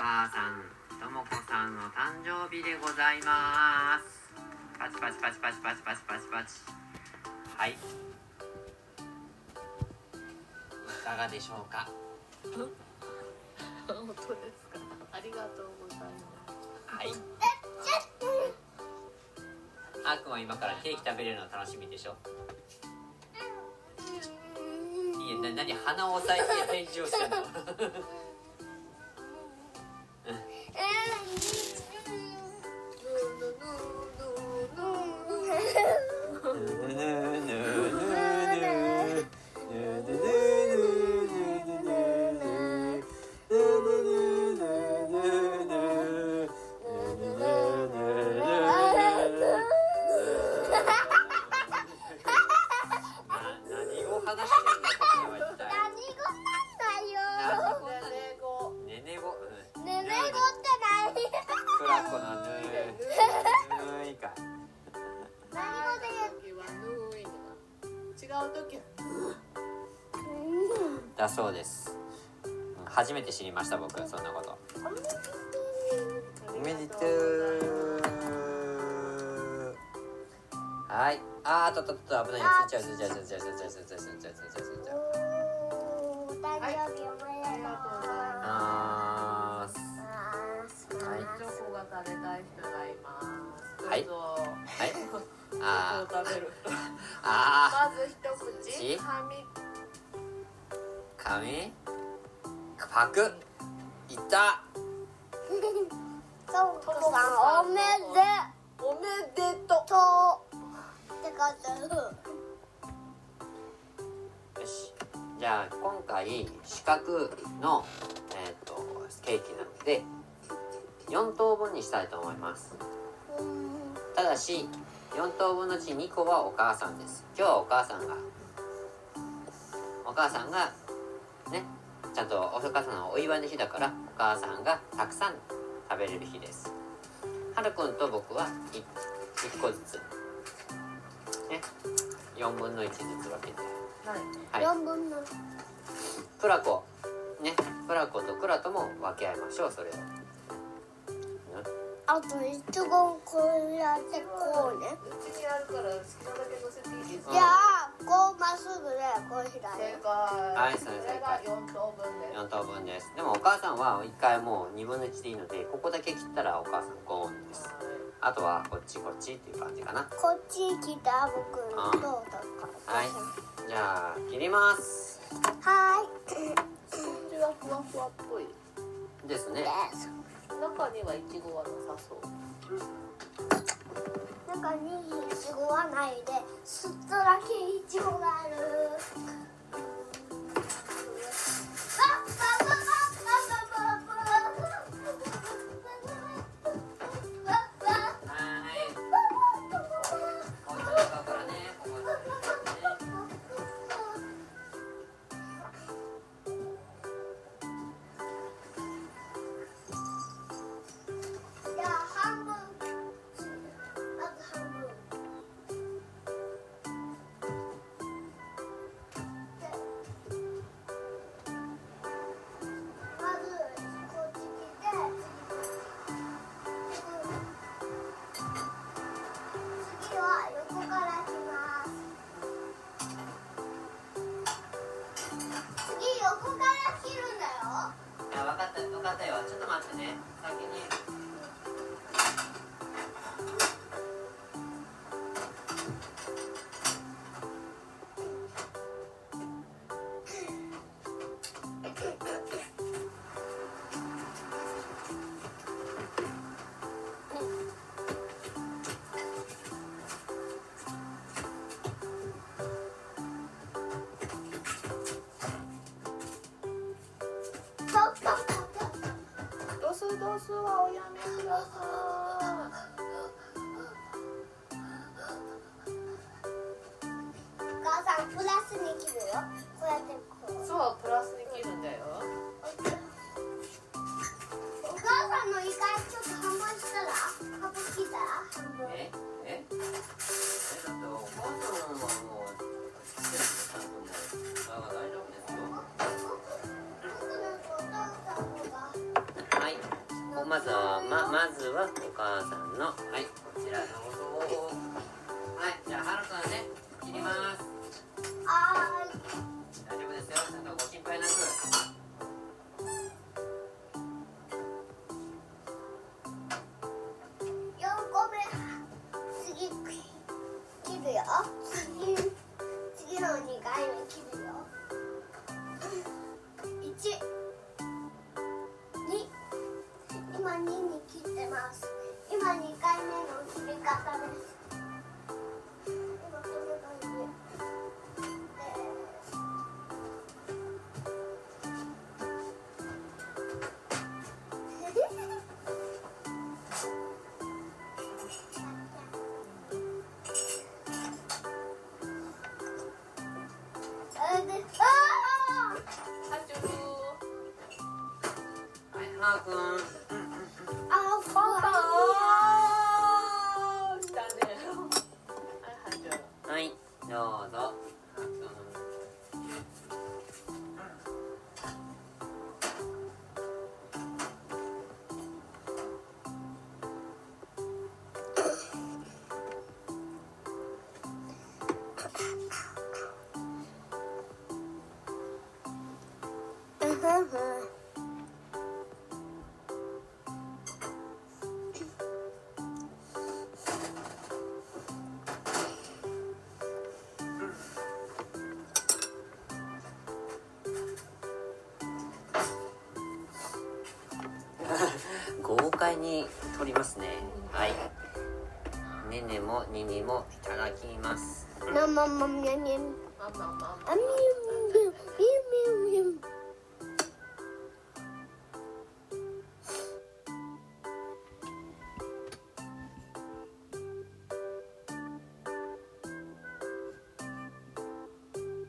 母さんともこさんの誕生日でございます。パチパチパチパチパチパチパチパチ。はい。いかがでしょうか？本当ですか？ありがとうございます。はい。あーくんは今からケーキ食べれるの楽しみでしょ？いやな何鼻を押さえて返事をしてんだだそうです。初めて知りました僕そんなこと。おめでとう。はい。あーとっとっと危ないよついちゃうついちゃうついちゃうついちゃうついちゃうついちゃうついちゃうついちゃうちゃうお誕生日おめでとうあーすはいチョコが食べたい人がいますはいどうぞはいチョコをあ食べる人あまず一口はみ髪？パク？いったともこさんおめでおめでとう。って書いてあるよし。じゃあ今回四角の、えー、とケーキなので4等分にしたいと思います。ただし4等分のうち2個はお母さんです。今日はお母さんがお母さんがね。ちゃんとお母さんのお祝いの日だからお母さんがたくさん食べれる日です。はるくんと僕は 1, 個ずつ。ね。4分の1ずつ分けて。はい。はい。四分の。プラコ。ね。プラコとクラとも分け合いましょうそれを。あと一言こうやってこうね。うちにあるから好きなだけ乗せていいですか？じゃあこうまっすぐでこう開正く解いそれそれが4等分です。4等分です。でもお母さんは1回もう2分の1でいいのでここだけ切ったらお母さんゴーンです。あとはこっちこっちっていう感じかな。こっち来た僕のどうだかはい。じゃあ切ります。はスポンジはふわふわっぽい。ですね。中にはいちごはなさそう中にいちごはないですっとだけいちごがある。横から切るんだよ？いや分かった分かったよ。ちょっと待ってね。先に。スはおやめくださいお母さんプラスに切るよ。こうやってこうそうプラスに切るんだよ。お母さんの意外ちょっと半分したら半分切ったらえ？え？え？だってはお母さんのはいこちらの Stockholm. 前に取りますね。はい。ねねもににもいただきます、